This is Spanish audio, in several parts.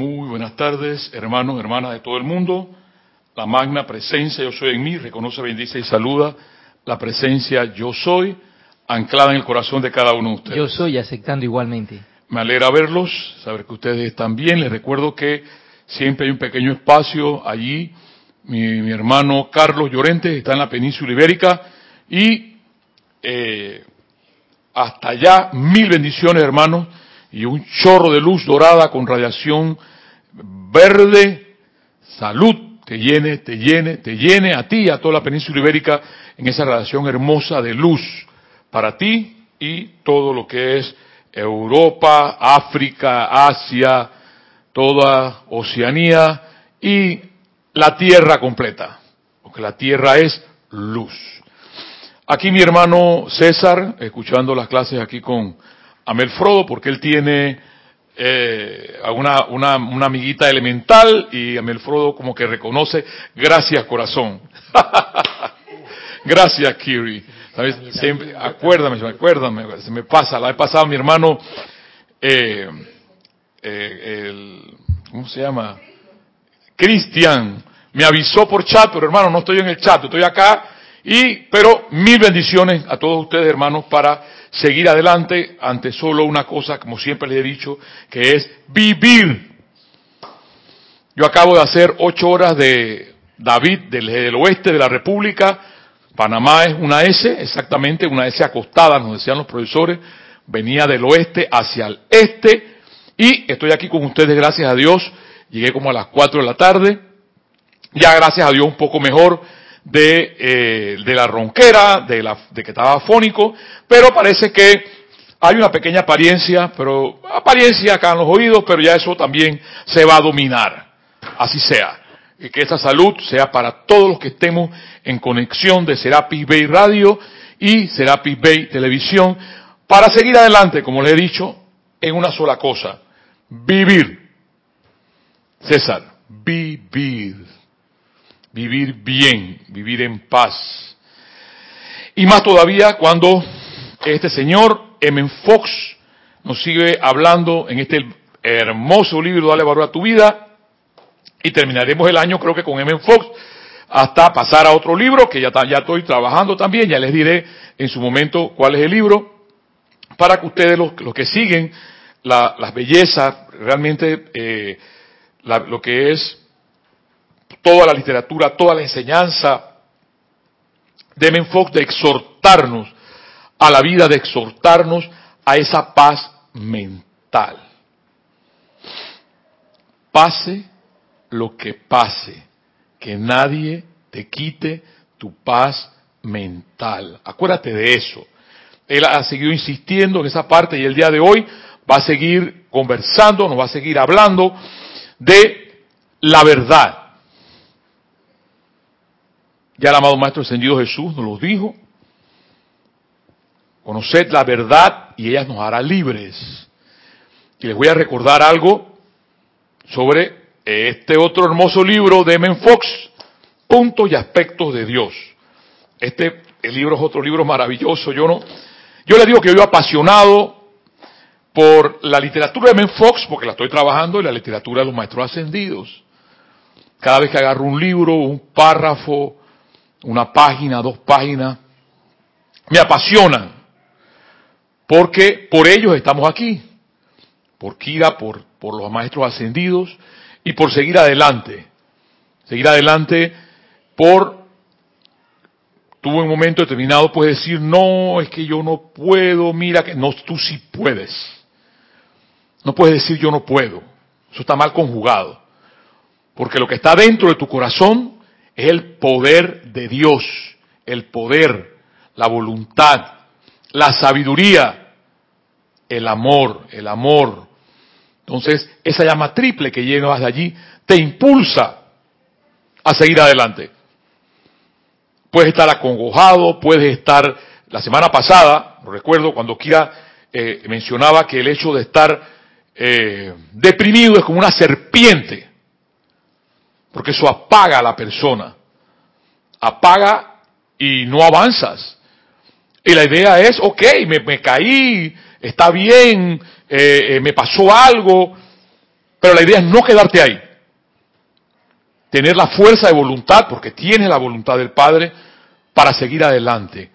Muy buenas tardes, hermanos, hermanas de todo el mundo. La magna presencia yo soy en mí, reconoce, bendice y saluda la presencia yo soy, anclada en el corazón de cada uno de ustedes. Yo soy aceptando igualmente. Me alegra verlos, saber que ustedes están bien. Les recuerdo que siempre hay un pequeño espacio allí. Mi, mi hermano Carlos Llorente está en la península ibérica y eh, hasta allá mil bendiciones, hermanos, y un chorro de luz dorada con radiación verde, salud, te llene, te llene, te llene a ti y a toda la península ibérica en esa radiación hermosa de luz para ti y todo lo que es Europa, África, Asia, toda Oceanía y la Tierra completa, porque la Tierra es luz. Aquí mi hermano César, escuchando las clases aquí con Amel Frodo, porque él tiene eh, una, una, una, amiguita elemental y Amel Frodo como que reconoce, gracias corazón. gracias Kiri. ¿Sabes? Siempre, acuérdame, acuérdame, se me pasa, la he pasado mi hermano, eh, eh, el, ¿cómo se llama? Cristian, me avisó por chat, pero hermano, no estoy en el chat, estoy acá, y, pero mil bendiciones a todos ustedes, hermanos, para seguir adelante ante solo una cosa, como siempre les he dicho, que es vivir. Yo acabo de hacer ocho horas de David del, oeste de la República. Panamá es una S, exactamente una S acostada, nos decían los profesores. Venía del oeste hacia el este. Y estoy aquí con ustedes, gracias a Dios. Llegué como a las cuatro de la tarde. Ya gracias a Dios un poco mejor de, eh, de la ronquera, de, la, de que estaba fónico, pero parece que hay una pequeña apariencia, pero apariencia acá en los oídos, pero ya eso también se va a dominar. Así sea. Y que esa salud sea para todos los que estemos en conexión de Serapis Bay Radio y Serapis Bay Televisión, para seguir adelante, como le he dicho, en una sola cosa, vivir. César, vivir vivir bien, vivir en paz. Y más todavía cuando este señor, M. Fox, nos sigue hablando en este hermoso libro, Dale valor a tu vida, y terminaremos el año creo que con M. Fox, hasta pasar a otro libro, que ya, ya estoy trabajando también, ya les diré en su momento cuál es el libro, para que ustedes, los, los que siguen la, las bellezas, realmente eh, lo que es toda la literatura, toda la enseñanza de Menfox de exhortarnos a la vida, de exhortarnos a esa paz mental. Pase lo que pase, que nadie te quite tu paz mental. Acuérdate de eso. Él ha seguido insistiendo en esa parte y el día de hoy va a seguir conversando, nos va a seguir hablando de la verdad. Ya el amado Maestro Ascendido Jesús nos lo dijo. Conoced la verdad y ella nos hará libres. Y les voy a recordar algo sobre este otro hermoso libro de Men Fox, Puntos y Aspectos de Dios. Este libro es otro libro maravilloso. Yo no, yo le digo que yo apasionado por la literatura de Men Fox, porque la estoy trabajando, y la literatura de los maestros ascendidos. Cada vez que agarro un libro, un párrafo, una página, dos páginas, me apasionan, porque por ellos estamos aquí, por Kira, por, por los maestros ascendidos y por seguir adelante, seguir adelante por, tuvo un momento determinado, puedes decir, no, es que yo no puedo, mira que, no, tú sí puedes, no puedes decir yo no puedo, eso está mal conjugado, porque lo que está dentro de tu corazón es el poder de Dios, el poder, la voluntad, la sabiduría, el amor, el amor. Entonces, esa llama triple que llevas de allí te impulsa a seguir adelante. Puedes estar acongojado, puedes estar, la semana pasada, recuerdo cuando Kira eh, mencionaba que el hecho de estar eh, deprimido es como una serpiente porque eso apaga a la persona. Apaga y no avanzas. Y la idea es, ok, me, caí, está bien, eh, eh, me pasó algo, Pero la idea es no quedarte ahí. Tener la fuerza de voluntad, porque tienes la voluntad del Padre, para seguir adelante.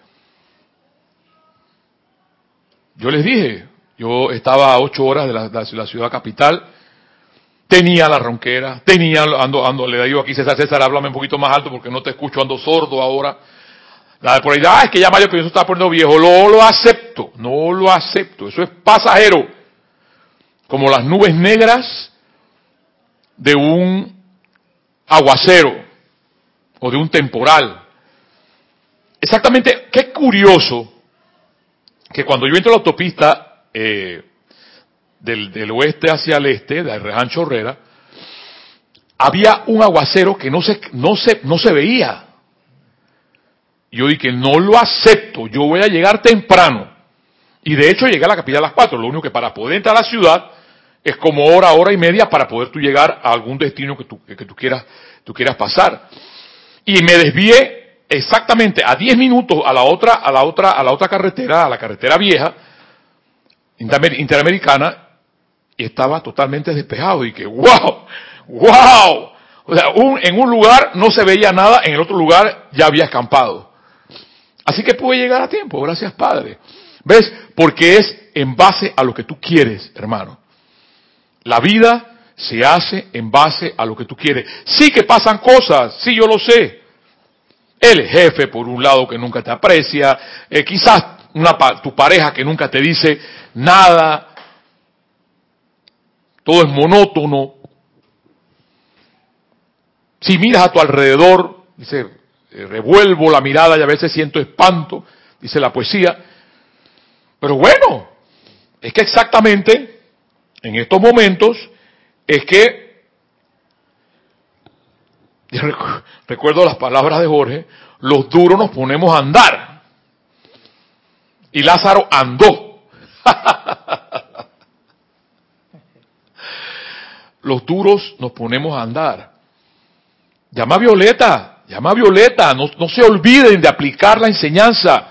Yo les dije, yo estaba a ocho horas de la, ciudad capital, tenía la ronquera, tenía, ando, ando, le digo aquí César, César, háblame un poquito más alto porque no te escucho, ando sordo ahora. La de por ahí, ah, es que ya Mario eso está poniendo viejo, lo, lo acepto, no lo acepto, eso es pasajero. Como las nubes negras de un aguacero o de un temporal. Exactamente, qué curioso que cuando yo entro a la autopista eh, del, oeste hacia el este, de Rancho Herrera, había un aguacero que no se, no se, no se veía. Yo dije, no lo acepto, yo voy a llegar temprano. Y de hecho llegué a la capital a las cuatro, lo único que para poder entrar a la ciudad es como hora, hora y media para poder tú llegar a algún destino que tú, que tú quieras, tú quieras pasar. Y me desvié exactamente a 10 minutos a la otra, a la otra, a la otra carretera, a la carretera vieja, interamericana, y estaba totalmente despejado. Y que, wow, wow. O sea, en un lugar no se veía nada, en el otro lugar ya había escampado. Así que pude llegar a tiempo, gracias Padre. ¿Ves? Porque es en base a lo que tú quieres, hermano. La vida se hace en base a lo que tú quieres. Sí que pasan cosas, sí yo lo sé. El jefe, por un lado, que nunca te aprecia, eh, quizás una, tu pareja que nunca te dice nada, todo es monótono. Si miras a tu alrededor, dice, eh, revuelvo la mirada y a veces siento espanto, dice la poesía. Pero bueno, es que exactamente en estos momentos es que recuerdo las palabras de Jorge, los duros nos ponemos a andar. Y Lázaro andó. los duros nos ponemos a andar. Llama a Violeta, llama a Violeta, no, se olviden de aplicar la enseñanza.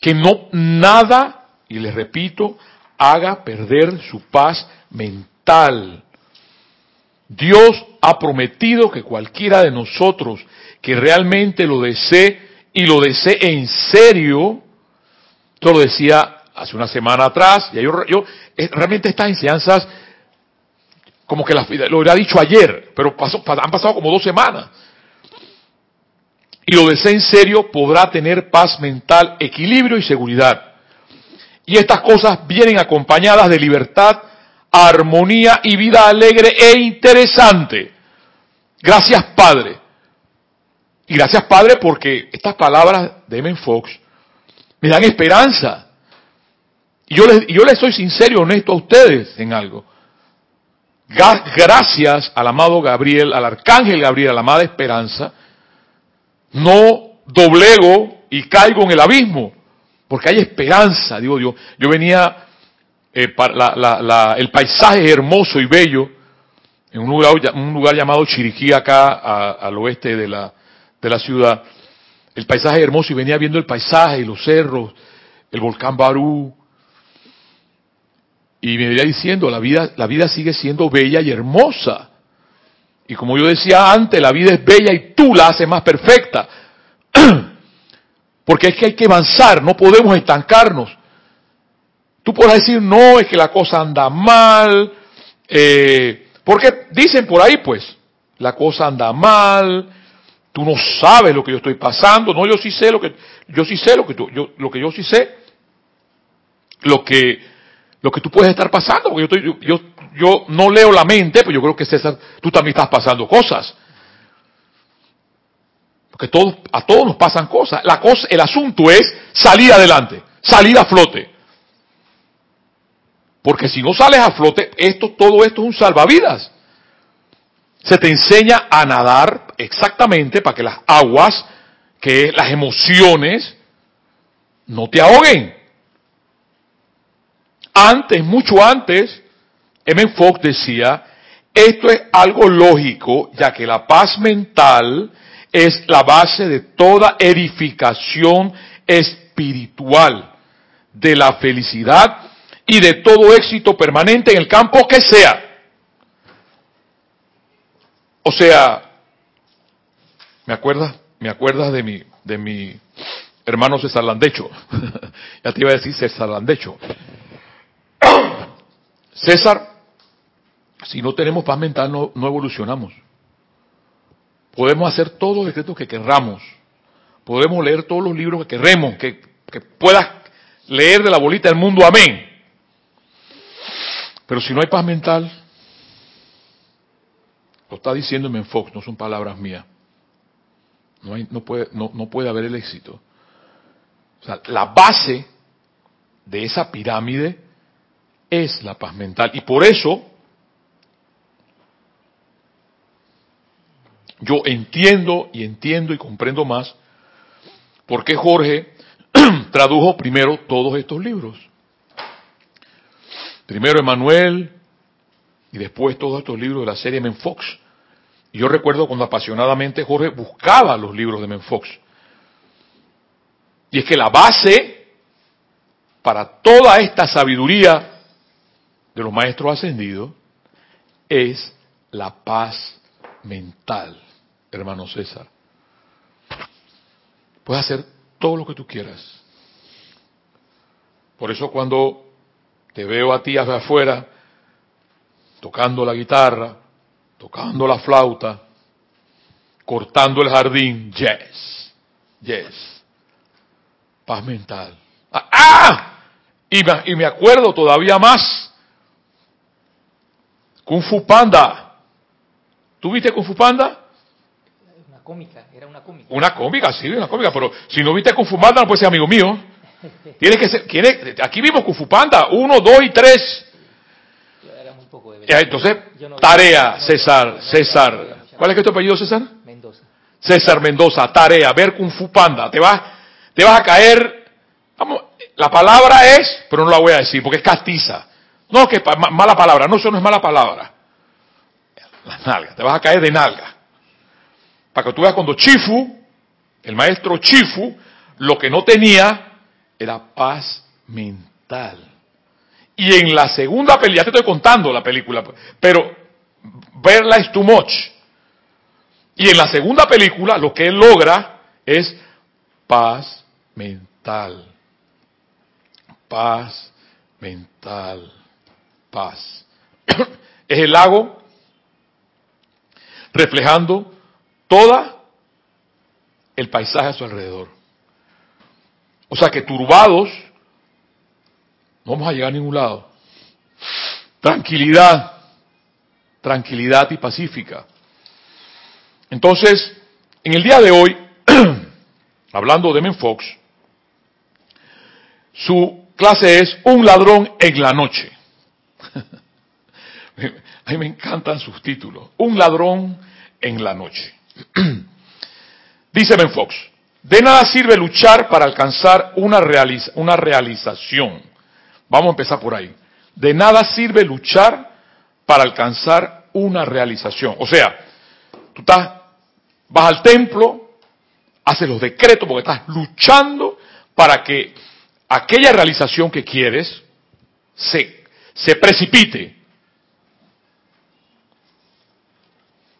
Que no nada, y les repito, haga perder su paz mental. Dios ha prometido que cualquiera de nosotros que realmente lo desee y lo desee en serio, esto lo decía hace una semana atrás, y yo, yo realmente estas enseñanzas, como que lo hubiera dicho ayer, pero han pasado como dos semanas. Y lo desee en serio, podrá tener paz mental, equilibrio y seguridad. Y estas cosas vienen acompañadas de libertad, armonía y vida alegre e interesante. Gracias Padre. Y gracias Padre porque estas palabras de M. Fox me dan esperanza. Y yo les, yo les soy sincero y honesto a ustedes en algo. Gracias al amado Gabriel, al arcángel Gabriel, a la amada esperanza, no doblego y caigo en el abismo, porque hay esperanza, digo Dios. Yo venía eh, el paisaje es hermoso y bello, en un lugar, un lugar llamado Chiriquí, acá al oeste de la, de la ciudad. El paisaje es hermoso y venía viendo el paisaje y los cerros, el volcán Barú. Y me venía diciendo, la vida, la vida sigue siendo bella y hermosa. Y como yo decía antes, la vida es bella y tú la haces más perfecta. Porque es que hay que avanzar, no podemos estancarnos. Tú puedes decir, no, es que la cosa anda mal, eh, porque dicen por ahí, pues, la cosa anda mal, tú no sabes lo que yo estoy pasando, no, yo sí sé lo que, yo sí sé lo que tú, yo, lo que yo sí sé, lo que, lo que tú puedes estar pasando, porque yo, estoy, yo, yo, no leo la mente, pero yo creo que César, tú también estás pasando cosas. Porque todos, a todos nos pasan cosas. La cosa, el asunto es salir adelante, salir a flote. Porque si no sales a flote, esto, todo esto es un salvavidas. Se te enseña a nadar exactamente para que las aguas, que las emociones, no te ahoguen. Antes, mucho antes, M. Fox decía, esto es algo lógico, ya que la paz mental es la base de toda edificación espiritual, de la felicidad y de todo éxito permanente en el campo que sea. O sea, ¿me acuerdas? ¿Me acuerdas de mi, de mi hermano César Landecho? ya te iba a decir César Landecho. César, si no tenemos paz mental no, evolucionamos. Podemos hacer todos los decretos que querramos. Podemos leer todos los libros que queremos, que, puedas leer de la bolita del mundo, amén. Pero si no hay paz mental, lo está diciendo Fox, no son palabras mías. No, puede, no puede haber el éxito. O sea, la base de esa pirámide es la paz mental. Y por eso yo entiendo y entiendo y comprendo más por qué Jorge tradujo primero todos estos libros. Primero Emanuel y después todos estos libros de la serie Menfox. Y yo recuerdo cuando apasionadamente Jorge buscaba los libros de Menfox. Y es que la base para toda esta sabiduría de los maestros ascendidos es la paz mental, hermano César. Puedes hacer todo lo que tú quieras. Por eso cuando te veo a ti hacia afuera, tocando la guitarra, tocando la flauta, cortando el jardín, yes, yes, paz mental. ¡Ah! ¡ah! Y, me, y me acuerdo todavía más, Kung Fu Panda. ¿Tú viste Kung Fu Panda? Una cómica, era una cómica. Una cómica, sí, una cómica, pero si no viste Kung Fu Panda no puedes ser amigo mío. Tienes que ser, tiene, aquí vimos Kung Fu Panda, uno, dos y tres. Era muy poco de Entonces, tarea, César, César. ¿Cuál es que tu apellido, César? Mendoza. César Mendoza, tarea, ver Kung Fu Panda. Te vas, te vas a caer, vamos, la palabra es, pero no la voy a decir porque es castiza. No, que pa- ma- mala palabra, no, eso no es mala palabra. La nalga, te vas a caer de nalga. Para que tú veas cuando Chifu, el maestro Chifu, lo que no tenía era paz mental. Y en la segunda película, ya te estoy contando la película, pero verla es too much. Y en la segunda película lo que él logra es paz mental. Paz mental. Paz. es el lago reflejando toda el paisaje a su alrededor. O sea que turbados no vamos a llegar a ningún lado. Tranquilidad, tranquilidad y pacífica. Entonces, en el día de hoy, hablando de Menfox, su clase es un ladrón en la noche. A mí me encantan sus títulos. Un ladrón en la noche. Dice Menfox, de nada sirve luchar para alcanzar una, una realización. Vamos a empezar por ahí. De nada sirve luchar para alcanzar una realización. O sea, tú estás, vas al templo, haces los decretos porque estás luchando para que aquella realización que quieres se, se precipite.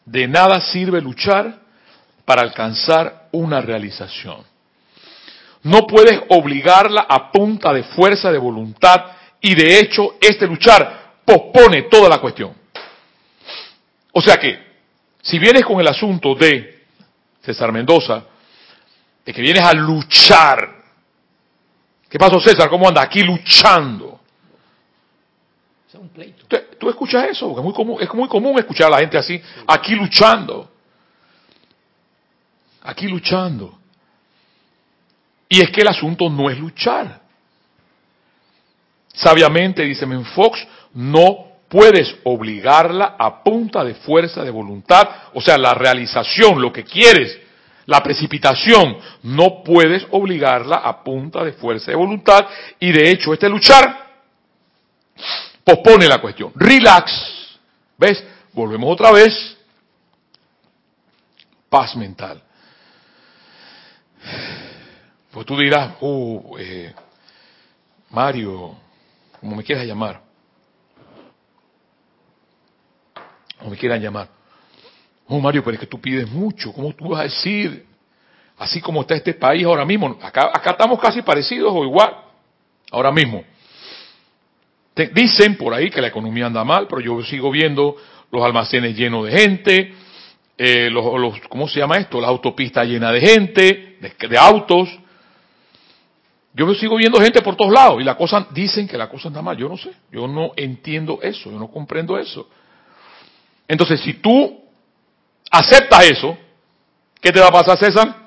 De nada sirve luchar para alcanzar una realización. No puedes obligarla a punta de fuerza de voluntad y de hecho este luchar pospone toda la cuestión. O sea que, si vienes con el asunto de César Mendoza, de que vienes a luchar, ¿qué pasó César? ¿Cómo anda? Aquí luchando. ¿Tú, tú escuchas eso? Porque es muy común, es muy común escuchar a la gente así, aquí luchando. Aquí luchando. Y es que el asunto no es luchar. Sabiamente, dice Menfox, no puedes obligarla a punta de fuerza de voluntad, o sea, la realización, lo que quieres, la precipitación, no puedes obligarla a punta de fuerza de voluntad, y de hecho este luchar pospone la cuestión. Relax. ¿Ves? Volvemos otra vez. Paz mental. Pues tú dirás, oh, eh, Mario, como me quieras llamar. Como me quieran llamar. Oh, Mario, pero es que tú pides mucho. ¿Cómo tú vas a decir? Así como está este país ahora mismo. Acá, acá estamos casi parecidos o igual. Ahora mismo. Dicen por ahí que la economía anda mal, pero yo sigo viendo los almacenes llenos de gente, eh, los, ¿cómo se llama esto? Las autopistas llenas de gente, de, autos. Yo sigo viendo gente por todos lados y la cosa, dicen que la cosa anda mal. Yo no sé, yo no entiendo eso, yo no comprendo eso. Entonces, si tú aceptas eso, ¿qué te va a pasar, César?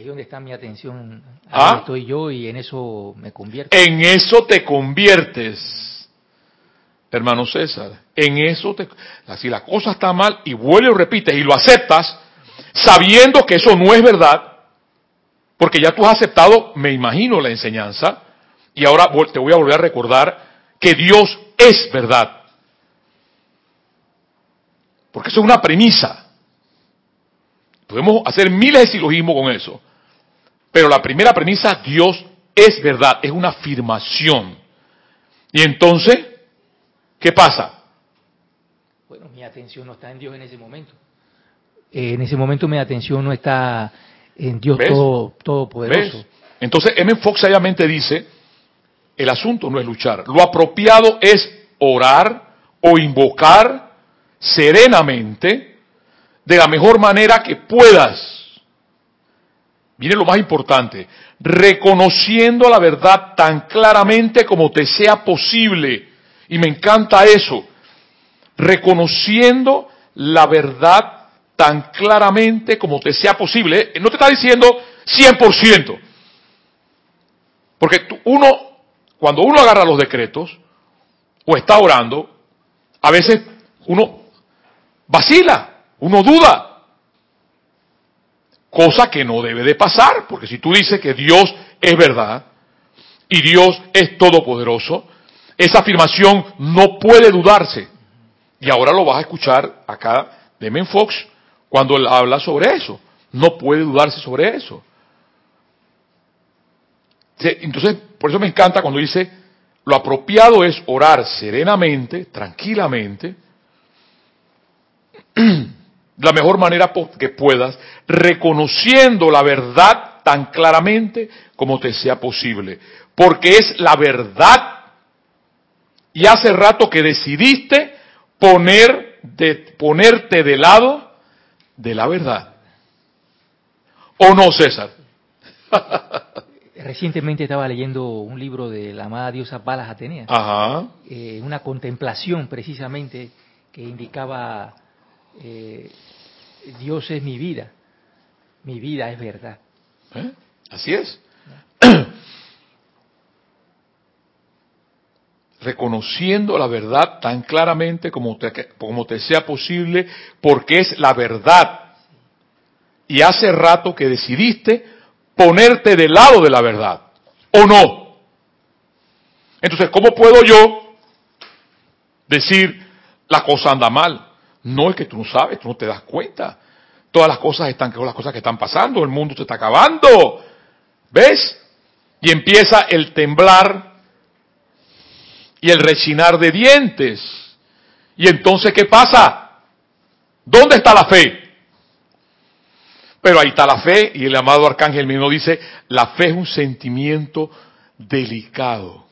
Ahí, donde está mi atención, ahí ¿Ah? estoy yo y en eso me convierto. En eso te conviertes, hermano César. En eso te... Si la cosa está mal y vuelve y repites y lo aceptas, sabiendo que eso no es verdad, porque ya tú has aceptado, me imagino, la enseñanza, y ahora te voy a volver a recordar que Dios es verdad. Porque eso es una premisa. Podemos hacer miles de silogismos con eso. Pero la primera premisa, Dios es verdad, es una afirmación. Y entonces, ¿qué pasa? Bueno, mi atención no está en Dios en ese momento. Eh, en ese momento mi atención no está en Dios todo, todopoderoso. ¿Ves? Entonces, M. Fox sabiamente dice, el asunto no es luchar. Lo apropiado es orar o invocar serenamente, de la mejor manera que puedas. Viene lo más importante, reconociendo la verdad tan claramente como te sea posible. Y me encanta eso, reconociendo la verdad tan claramente como te sea posible. No te está diciendo 100%. Porque uno, cuando uno agarra los decretos o está orando, a veces uno vacila, uno duda. Cosa que no debe de pasar, porque si tú dices que Dios es verdad y Dios es todopoderoso, esa afirmación no puede dudarse. Y ahora lo vas a escuchar acá de Men Fox cuando él habla sobre eso. No puede dudarse sobre eso. Entonces, por eso me encanta cuando dice, lo apropiado es orar serenamente, tranquilamente, la mejor manera que puedas, reconociendo la verdad tan claramente como te sea posible. Porque es la verdad. Y hace rato que decidiste poner de, ponerte de lado de la verdad. ¿O no, César? Recientemente estaba leyendo un libro de la amada diosa Palas Atenea. Ajá. Eh, una contemplación precisamente que indicaba eh, Dios es mi vida, mi vida es verdad. ¿Eh? Así es. Reconociendo la verdad tan claramente como te, como te sea posible, porque es la verdad. Y hace rato que decidiste ponerte del lado de la verdad, ¿o no? Entonces, ¿cómo puedo yo decir la cosa anda mal? No es que tú no sabes, tú no te das cuenta. Todas las cosas están, las cosas que están pasando, el mundo se está acabando. ¿Ves? Y empieza el temblar y el rechinar de dientes. Y entonces, ¿qué pasa? ¿Dónde está la fe? Pero ahí está la fe y el amado arcángel mismo dice, la fe es un sentimiento delicado.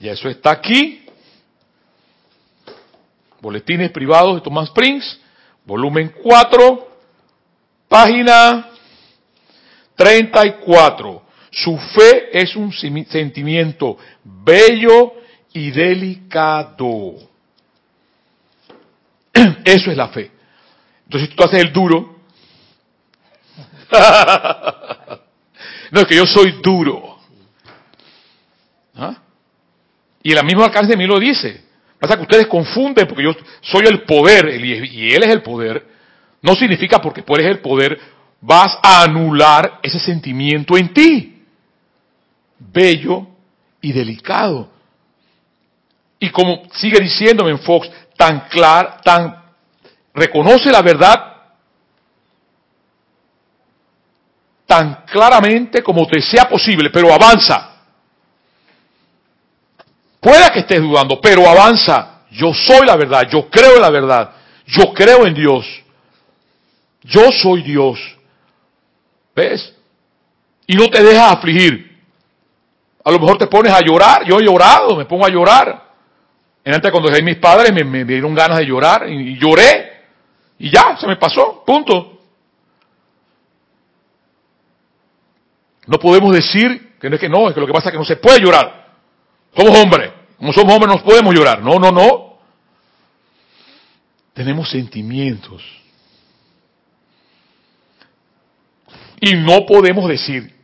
Y eso está aquí Boletines privados de Thomas Prince, volumen 4, página 34. Su fe es un sentimiento bello y delicado. Eso es la fe. Entonces tú haces el duro. no, es que yo soy duro. ¿Ah? Y la misma alcance de mí lo dice. Pasa que ustedes confunden porque yo soy el poder y él es el poder. No significa porque tú eres el poder vas a anular ese sentimiento en ti. Bello y delicado. Y como sigue diciéndome en Fox, tan claro, tan reconoce la verdad tan claramente como te sea posible, pero avanza. Pueda que estés dudando, pero avanza. Yo soy la verdad, yo creo en la verdad, yo creo en Dios. Yo soy Dios. ¿Ves? Y no te dejas afligir. A lo mejor te pones a llorar. Yo he llorado, me pongo a llorar. En antes cuando dejé mis padres me, dieron ganas de llorar y lloré. Y ya, se me pasó, punto. No podemos decir que no es que no, es que lo que pasa es que no se puede llorar. Somos hombres. Como somos hombres no podemos llorar. No, no, no. Tenemos sentimientos. Y no podemos decir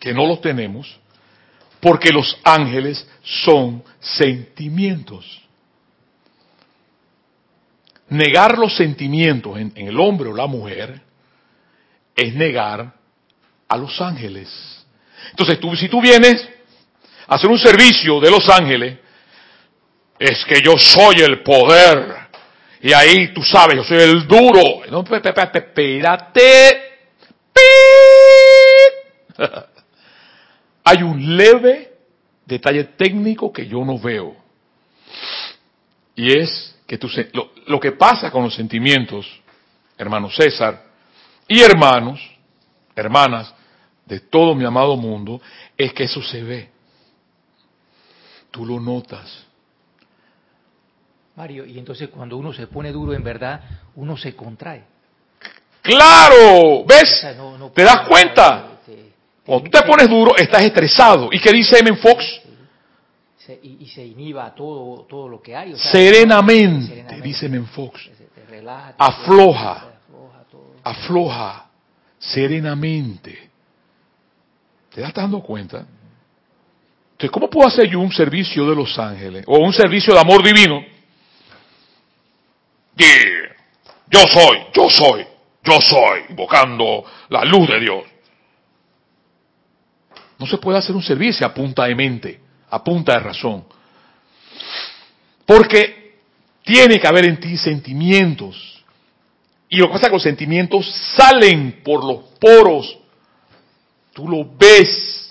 que no los tenemos porque los ángeles son sentimientos. Negar los sentimientos en, el hombre o la mujer es negar a los ángeles. Entonces, tú, si tú vienes hacer un servicio de los ángeles, es que yo soy el poder. Y ahí tú sabes, yo soy el duro. No, espérate. Hay un leve detalle técnico que yo no veo. Y es que lo, lo que pasa con los sentimientos, hermano César, y hermanos, hermanas, de todo mi amado mundo, es que eso se ve. Tú lo notas. Mario, y entonces cuando uno se pone duro en verdad, uno se contrae. Claro, ¿ves? ¿Te das cuenta? Cuando tú te pones duro, estás estresado. ¿Y qué dice M. Fox? y, se inhiba todo, todo lo que hay. serenamente, dice M. Fox. afloja, afloja, serenamente. ¿Te das dando cuenta? Entonces, ¿cómo puedo hacer yo un servicio de los ángeles? O un servicio de amor divino. Yo soy, yo soy, yo soy, invocando la luz de Dios. No se puede hacer un servicio a punta de mente, a punta de razón. Porque tiene que haber en ti sentimientos. Y lo que pasa es que los sentimientos salen por los poros. Tú lo ves.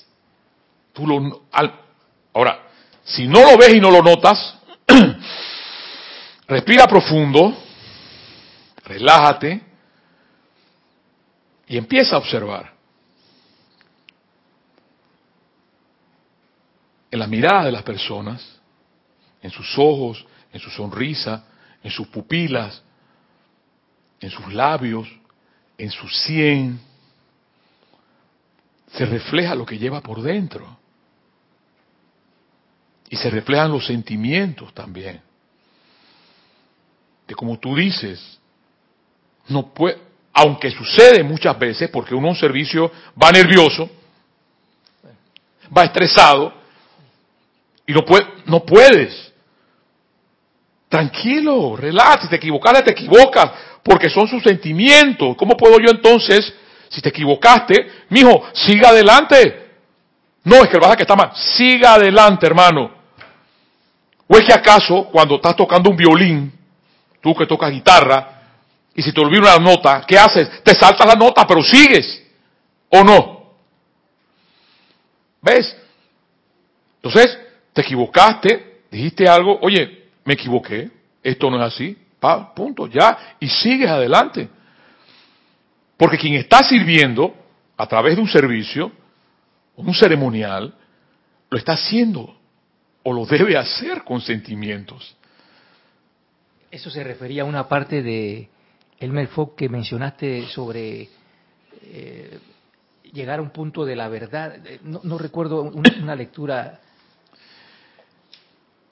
Ahora, si no lo ves y no lo notas, respira profundo relájate y empieza a observar. En la mirada de las personas, en sus ojos, en su sonrisa, en sus pupilas, en sus labios, en su sien, se refleja lo que lleva por dentro. Y se reflejan los sentimientos también. De como tú dices, no puede, aunque sucede muchas veces, porque uno en un servicio va nervioso, va estresado, y no, puede, no puedes. Tranquilo, relájate, si te equivocas, te equivocas, porque son sus sentimientos. ¿Cómo puedo yo entonces, si te equivocaste, mijo, siga adelante? No, es que el que está mal, siga adelante, hermano. ¿O es que acaso cuando estás tocando un violín, tú que tocas guitarra, y si te olvida una nota, ¿qué haces? Te saltas la nota, pero sigues. ¿O no? ¿Ves? Entonces, te equivocaste, dijiste algo, oye, me equivoqué, esto no es así, pa, punto, ya, y sigues adelante. Porque quien está sirviendo a través de un servicio, un ceremonial, lo está haciendo o lo debe hacer con sentimientos. Eso se refería a una parte de el Melfoc que mencionaste sobre eh, llegar a un punto de la verdad. Eh, no, recuerdo una, lectura.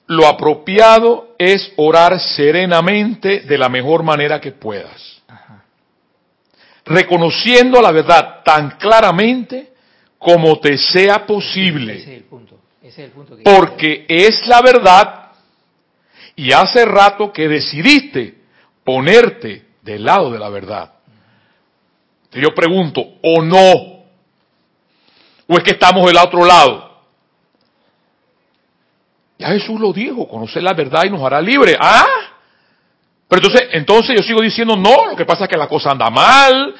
Lo apropiado es orar serenamente de la mejor manera que puedas. Reconociendo la verdad tan claramente como te sea posible. Porque es la verdad y hace rato que decidiste ponerte del lado de la verdad. Yo pregunto, ¿o no? ¿O es que estamos del otro lado? Ya Jesús lo dijo, conocer la verdad y nos hará libre. Ah, pero entonces, entonces yo sigo diciendo, no, lo que pasa es que la cosa anda mal.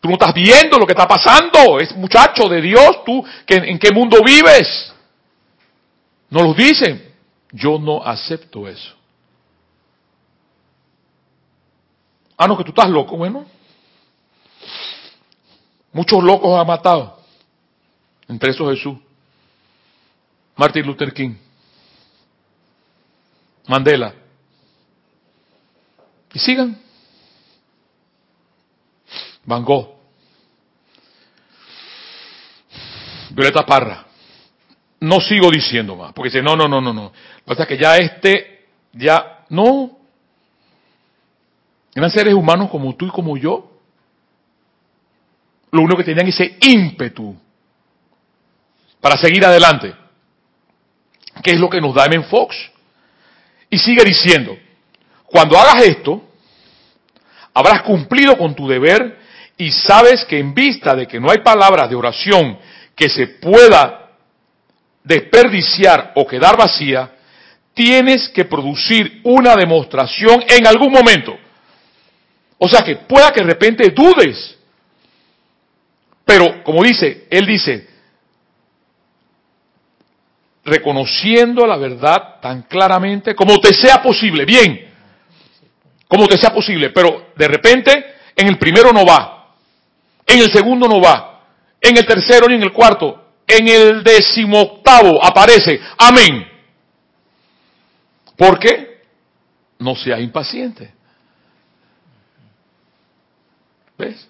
Tú no estás viendo lo que está pasando. Es muchacho de Dios, tú, ¿en qué mundo vives? No lo dicen. Yo no acepto eso. Ah, no, que tú estás loco, bueno. Muchos locos ha matado. Entre esos Jesús. Martin Luther King. Mandela. Y sigan. Van Gogh. Violeta Parra. No sigo diciendo más, porque dice, no, no, no, no, no. O sea que ya este, ya, no. Eran seres humanos como tú y como yo. Lo único que tenían ese ímpetu para seguir adelante. ¿Qué es lo que nos da M. Fox? Y sigue diciendo, cuando hagas esto, habrás cumplido con tu deber y sabes que en vista de que no hay palabras de oración que se pueda desperdiciar o quedar vacía, tienes que producir una demostración en algún momento. O sea que pueda que de repente dudes. Pero como dice, él dice, reconociendo la verdad tan claramente como te sea posible, bien, como te sea posible, pero de repente en el primero no va, en el segundo no va, en el tercero ni en el cuarto, en el decimoctavo aparece, amén. ¿Por qué? No seas impaciente. ¿Ves?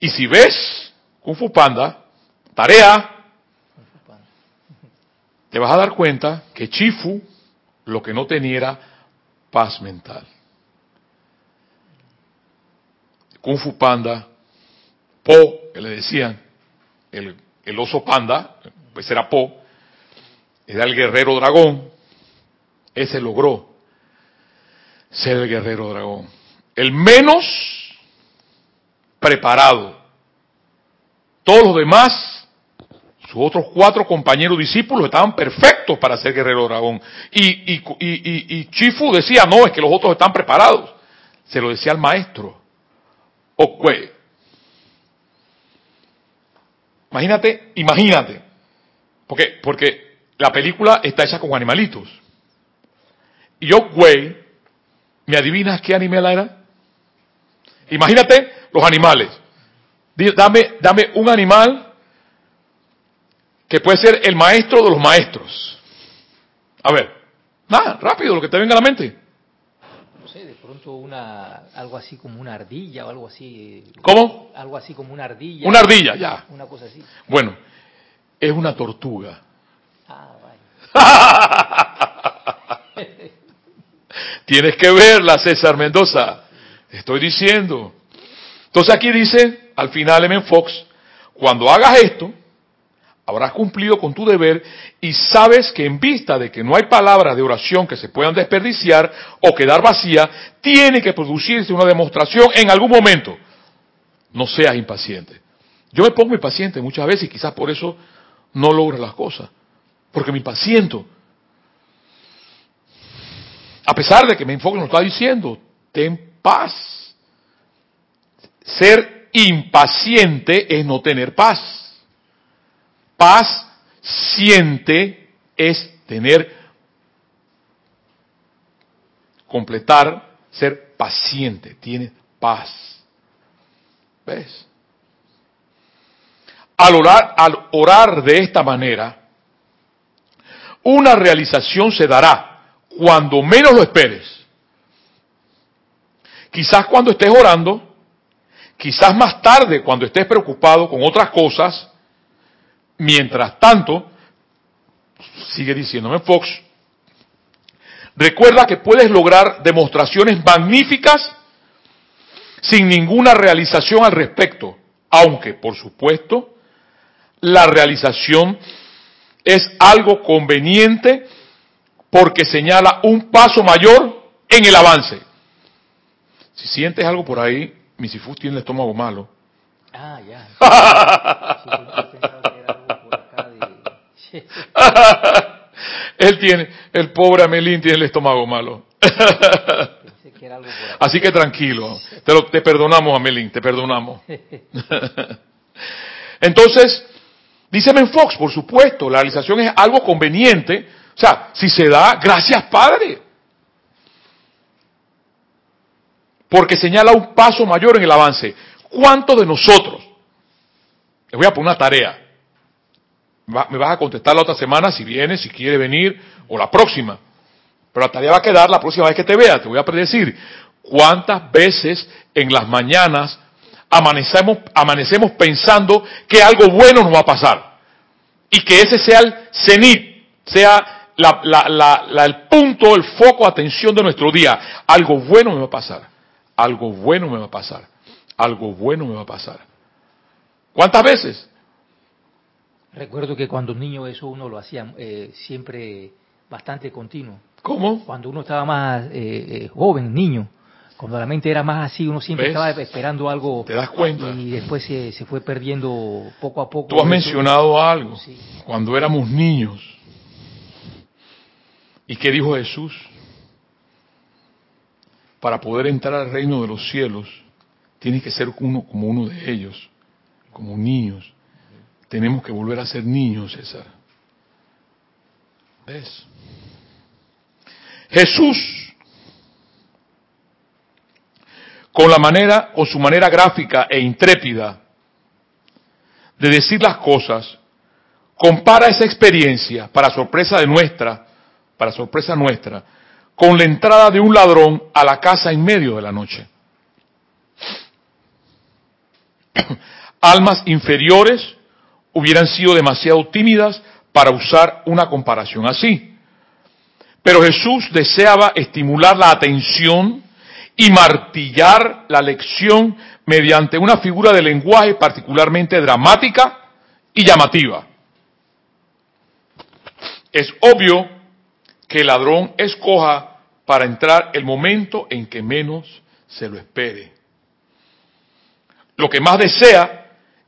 Y si ves Kung Fu Panda, tarea, te vas a dar cuenta que Chifu lo que no tenía era paz mental. Kung Fu Panda, Po, que le decían, el, oso panda, pues era Po, era el guerrero dragón, ese logró ser el guerrero dragón. El menos preparado. Todos los demás, sus otros cuatro compañeros discípulos estaban perfectos para ser guerrero dragón. Y, y, y, y, Chifu decía, no, es que los otros están preparados. Se lo decía al maestro. Okwe. Imagínate, imagínate. Porque, porque la película está hecha con animalitos. Y yo, güey, ¿me adivinas qué animal era? Imagínate los animales. Dame, dame un animal que puede ser el maestro de los maestros. A ver, nada, rápido, lo que te venga a la mente. Pronto una, algo así como una ardilla o algo así. ¿Cómo? Algo así como una ardilla. Una ardilla, ya. Una cosa así. Bueno, es una tortuga. Ah, vaya. Tienes que verla, César Mendoza. Estoy diciendo. Entonces aquí dice, al final M. Fox, cuando hagas esto, habrás cumplido con tu deber y sabes que en vista de que no hay palabras de oración que se puedan desperdiciar o quedar vacía, tiene que producirse una demostración en algún momento. No seas impaciente. Yo me pongo impaciente muchas veces y quizás por eso no logro las cosas. Porque me impaciento. A pesar de que me enfoque nos está diciendo, ten paz. Ser impaciente es no tener paz. Paz siente es tener, completar, ser paciente, tiene paz. ¿Ves? Al orar, al orar de esta manera, una realización se dará cuando menos lo esperes. Quizás cuando estés orando, quizás más tarde cuando estés preocupado con otras cosas, mientras tanto, sigue diciéndome Fox, recuerda que puedes lograr demostraciones magníficas sin ninguna realización al respecto, aunque, por supuesto, la realización es algo conveniente porque señala un paso mayor en el avance. Si sientes algo por ahí, Misifus tiene el estómago malo. Ah, ya. Él tiene, el pobre Amelín tiene el estómago malo. Así que tranquilo, te, lo, te perdonamos Amelín, te perdonamos. Entonces, dice Fox, por supuesto, la realización es algo conveniente O sea, si se da, gracias Padre. Porque señala un paso mayor en el avance. ¿Cuántos de nosotros? Les voy a poner una tarea. Me vas a contestar la otra semana si vienes, si quiere venir, o la próxima. Pero la tarea va a quedar la próxima vez que te vea. Te voy a predecir cuántas veces en las mañanas amanecemos, amanecemos pensando que algo bueno nos va a pasar. Y que ese sea el cenit, sea el punto, el foco atención de nuestro día. Algo bueno me va a pasar. Algo bueno me va a pasar. Algo bueno me va a pasar. ¿Cuántas veces? Recuerdo que cuando niño eso uno lo hacía eh, siempre bastante continuo. ¿Cómo? Cuando uno estaba más eh, eh, joven, niño, cuando la mente era más así, uno siempre estaba esperando algo. ¿Te das cuenta? Y después se, se fue perdiendo poco a poco. Tú has mencionado algo. Cuando éramos niños. ¿Y qué dijo Jesús? Para poder entrar al reino de los cielos, tienes que ser uno como uno de ellos, como niños. Tenemos que volver a ser niños, César. ¿Ves? Jesús, con la manera, con su manera gráfica e intrépida de decir las cosas, compara esa experiencia, para sorpresa de nuestra, para sorpresa nuestra, con la entrada de un ladrón a la casa en medio de la noche. Almas inferiores hubieran sido demasiado tímidas para usar una comparación así. Pero Jesús deseaba estimular la atención y martillar la lección mediante una figura de lenguaje particularmente dramática y llamativa. Es obvio que el ladrón escoja para entrar el momento en que menos se lo espere. Lo que más desea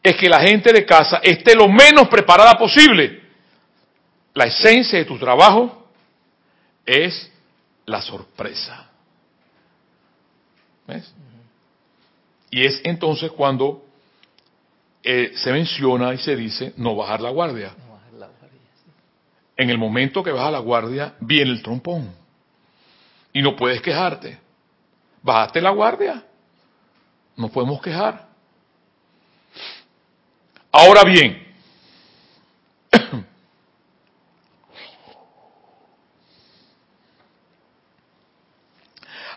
es que la gente de casa esté lo menos preparada posible. La esencia de tu trabajo es la sorpresa. ¿Ves? Y es entonces cuando eh, se menciona y se dice no bajar la guardia. En el momento que baja la guardia viene el trompón. Y no puedes quejarte. Bajaste la guardia. No podemos quejar. Ahora bien,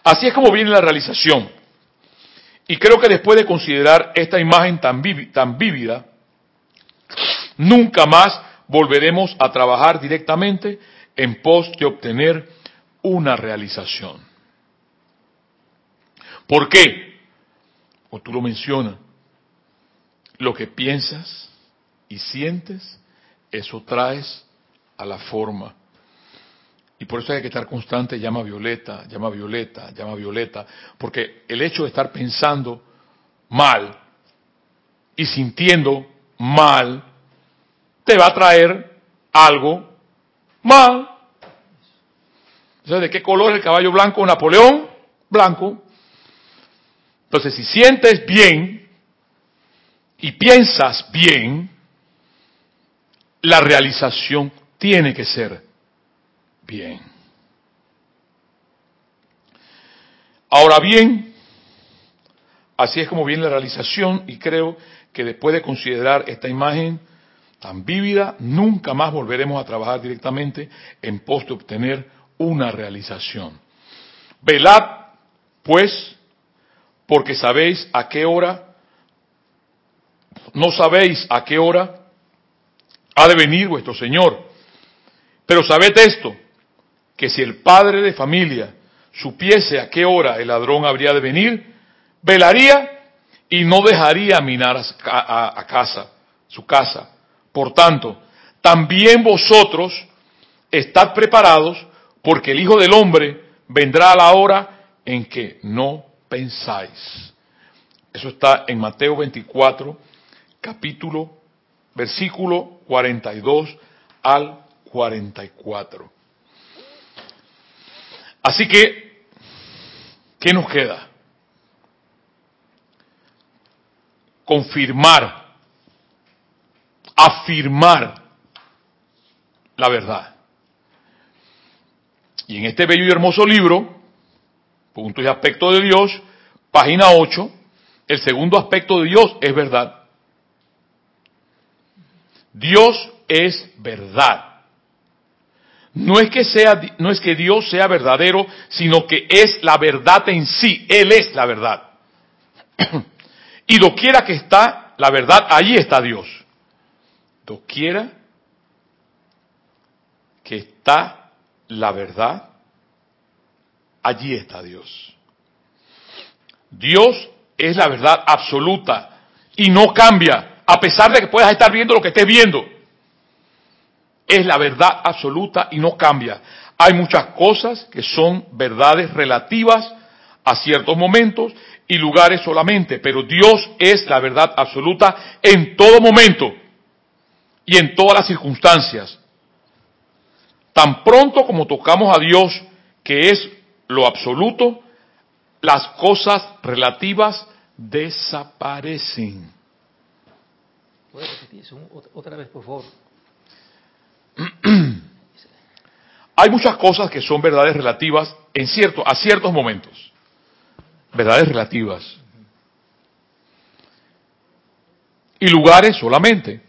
así es como viene la realización. Y creo que después de considerar esta imagen tan, tan vívida, nunca más volveremos a trabajar directamente en pos de obtener una realización. ¿Por qué? O tú lo mencionas, lo que piensas y sientes, eso traes a la forma. Y por eso hay que estar constante, llama Violeta, llama Violeta, llama Violeta, porque el hecho de estar pensando mal y sintiendo mal, te va a traer algo mal. ¿Sabes de qué color es el caballo blanco Napoleón? Blanco. Entonces, si sientes bien, y piensas bien, la realización tiene que ser bien. Ahora bien, así es como viene la realización y creo que después de considerar esta imagen tan vívida, nunca más volveremos a trabajar directamente en pos de obtener una realización. Velad, pues, porque sabéis a qué hora no sabéis a qué hora ha de venir vuestro Señor. Pero sabed esto, que si el padre de familia supiese a qué hora el ladrón habría de venir, velaría y no dejaría minar a, casa, su casa. Por tanto, también vosotros estad preparados, porque el Hijo del Hombre vendrá a la hora en que no pensáis. Eso está en Mateo 24, capítulo, versículo 42 al 44. Así que, ¿qué nos queda? Confirmar, afirmar la verdad. Y en este bello y hermoso libro, Puntos y Aspectos de Dios, página 8, el segundo aspecto de Dios es verdad. Dios es verdad. No es que sea, no es que Dios sea verdadero, sino que es la verdad en sí. Él es la verdad. y doquiera que está la verdad, allí está Dios. Doquiera que está la verdad, allí está Dios. Dios es la verdad absoluta y no cambia, a pesar de que puedas estar viendo lo que estés viendo es la verdad absoluta y no cambia. Hay muchas cosas que son verdades relativas a ciertos momentos y lugares solamente, pero Dios es la verdad absoluta en todo momento y en todas las circunstancias. Tan pronto como tocamos a Dios, que es lo absoluto, las cosas relativas desaparecen. ¿Puedes repetir eso otra vez, por favor? Hay muchas cosas que son verdades relativas en cierto, a ciertos momentos. Verdades relativas. Y lugares solamente.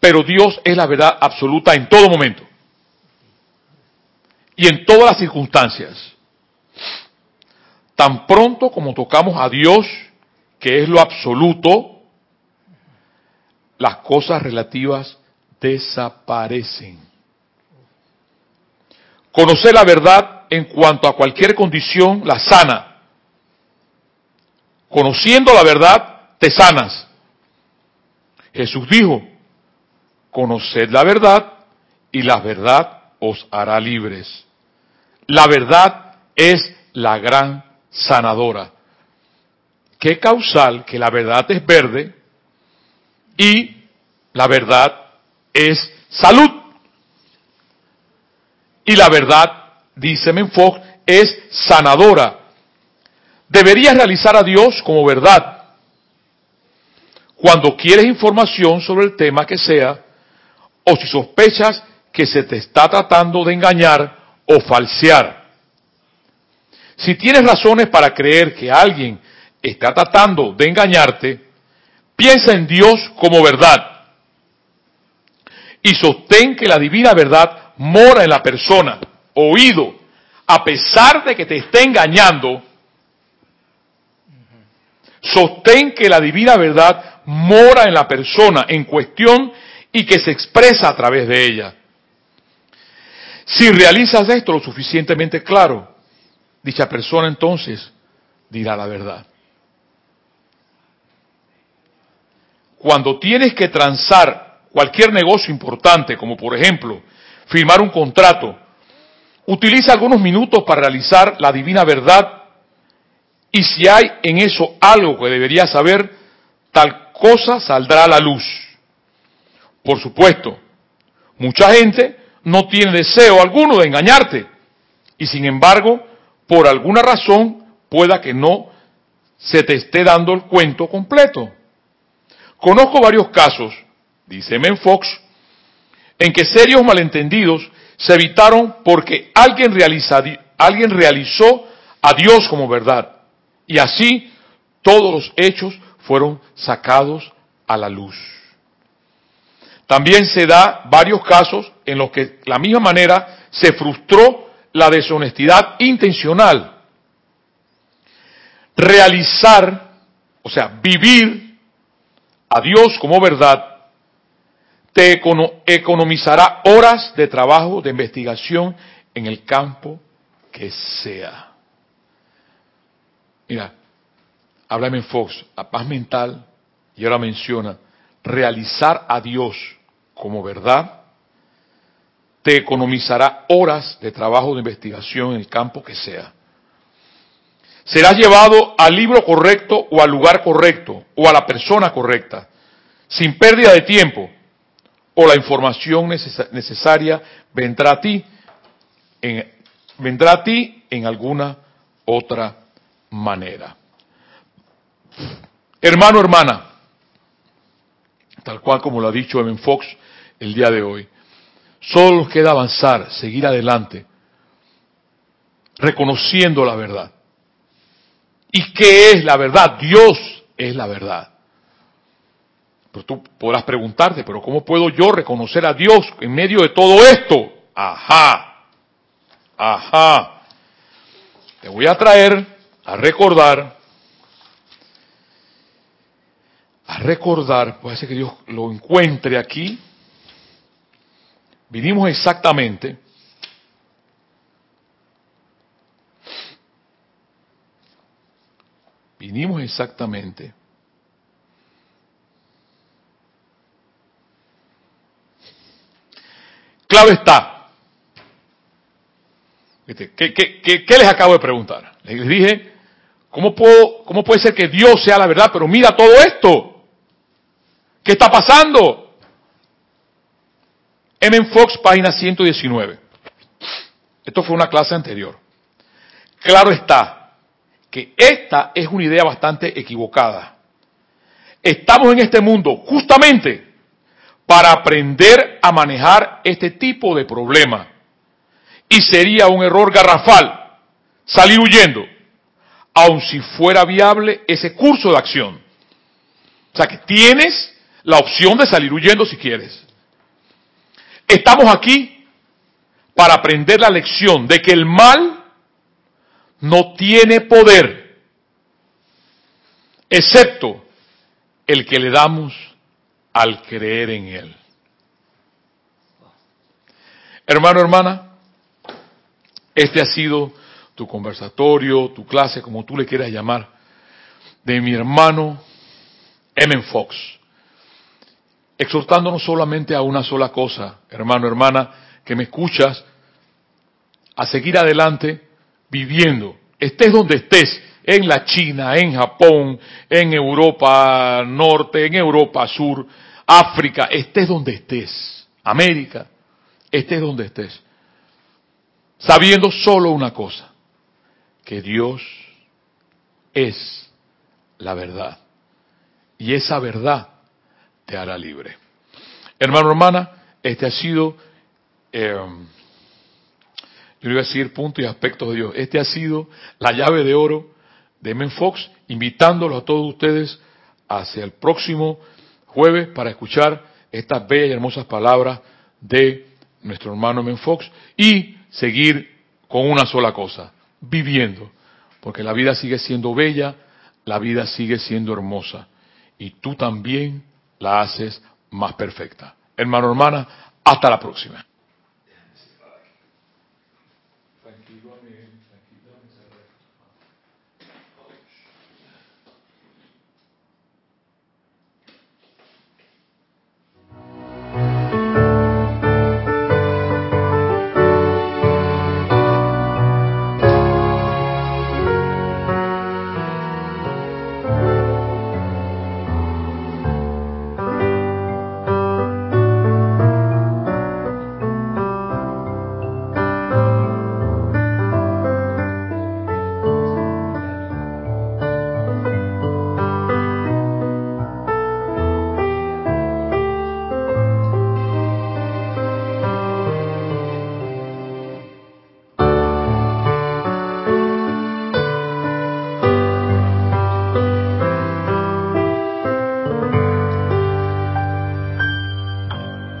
Pero Dios es la verdad absoluta en todo momento. Y en todas las circunstancias. Tan pronto como tocamos a Dios, que es lo absoluto, las cosas relativas desaparecen. Conocer la verdad en cuanto a cualquier condición la sana. Conociendo la verdad, te sanas. Jesús dijo, conoced la verdad y la verdad os hará libres. La verdad es la gran sanadora. Qué causal que la verdad es verde y la verdad es salud. Y la verdad, dice Menfox, es sanadora. Deberías realizar a Dios como verdad. Cuando quieres información sobre el tema que sea, o si sospechas que se te está tratando de engañar o falsear. Si tienes razones para creer que alguien está tratando de engañarte, piensa en Dios como verdad y sostén que la divina verdad mora en la persona, oído, a pesar de que te esté engañando, sostén que la divina verdad mora en la persona en cuestión y que se expresa a través de ella. Si realizas esto lo suficientemente claro, dicha persona entonces dirá la verdad. Cuando tienes que transar cualquier negocio importante, como por ejemplo firmar un contrato, utiliza algunos minutos para realizar la divina verdad y si hay en eso algo que deberías saber, tal cosa saldrá a la luz. Por supuesto, mucha gente no tiene deseo alguno de engañarte y sin embargo, por alguna razón, pueda que no se te esté dando el cuento completo. Conozco varios casos dice Menfox, en que serios malentendidos se evitaron porque alguien, alguien realizó a Dios como verdad. Y así todos los hechos fueron sacados a la luz. También se da varios casos en los que de la misma manera se frustró la deshonestidad intencional. Realizar, o sea, vivir a Dios como verdad te economizará horas de trabajo, de investigación en el campo que sea. Mira, háblame en Fox, la paz mental, y ahora menciona, realizar a Dios como verdad, te economizará horas de trabajo de investigación en el campo que sea. Serás llevado al libro correcto o al lugar correcto o a la persona correcta, sin pérdida de tiempo, o la información necesaria vendrá a ti en, vendrá a ti en alguna otra manera. Hermano, hermana, tal cual como lo ha dicho Evan Fox el día de hoy, solo nos queda avanzar, seguir adelante, reconociendo la verdad. ¿Y qué es la verdad? Dios es la verdad. Pero tú podrás preguntarte, pero ¿cómo puedo yo reconocer a Dios en medio de todo esto? Ajá, ajá. Te voy a traer a recordar, a recordar, puede ser que Dios lo encuentre aquí. Vinimos exactamente vinimos exactamente Claro está. ¿Qué, les acabo de preguntar? Les dije, ¿cómo, puedo, ¿cómo puede ser que Dios sea la verdad? Pero mira todo esto. ¿Qué está pasando? M. Fox, página 119. Esto fue una clase anterior. Claro está que esta es una idea bastante equivocada. Estamos en este mundo justamente para aprender a manejar este tipo de problema. Y sería un error garrafal salir huyendo, aun si fuera viable ese curso de acción. O sea que tienes la opción de salir huyendo si quieres. Estamos aquí para aprender la lección de que el mal no tiene poder, excepto el que le damos al creer en Él. Hermano, hermana, este ha sido tu conversatorio, tu clase, como tú le quieras llamar, de mi hermano M. Fox, exhortándonos solamente a una sola cosa, hermano, hermana, que me escuchas, a seguir adelante viviendo, estés donde estés, en la China, en Japón, en Europa Norte, en Europa Sur, África, estés donde estés, América, estés donde estés, sabiendo solo una cosa, que Dios es la verdad. Y esa verdad te hará libre. Hermano, hermana, este ha sido, eh, yo iba a decir punto y aspectos de Dios, este ha sido la llave de oro de Men Fox, invitándolo a todos ustedes hacia el próximo jueves para escuchar estas bellas y hermosas palabras de nuestro hermano Men Fox y seguir con una sola cosa, viviendo, porque la vida sigue siendo bella, la vida sigue siendo hermosa y tú también la haces más perfecta. Hermano, hermana, hasta la próxima.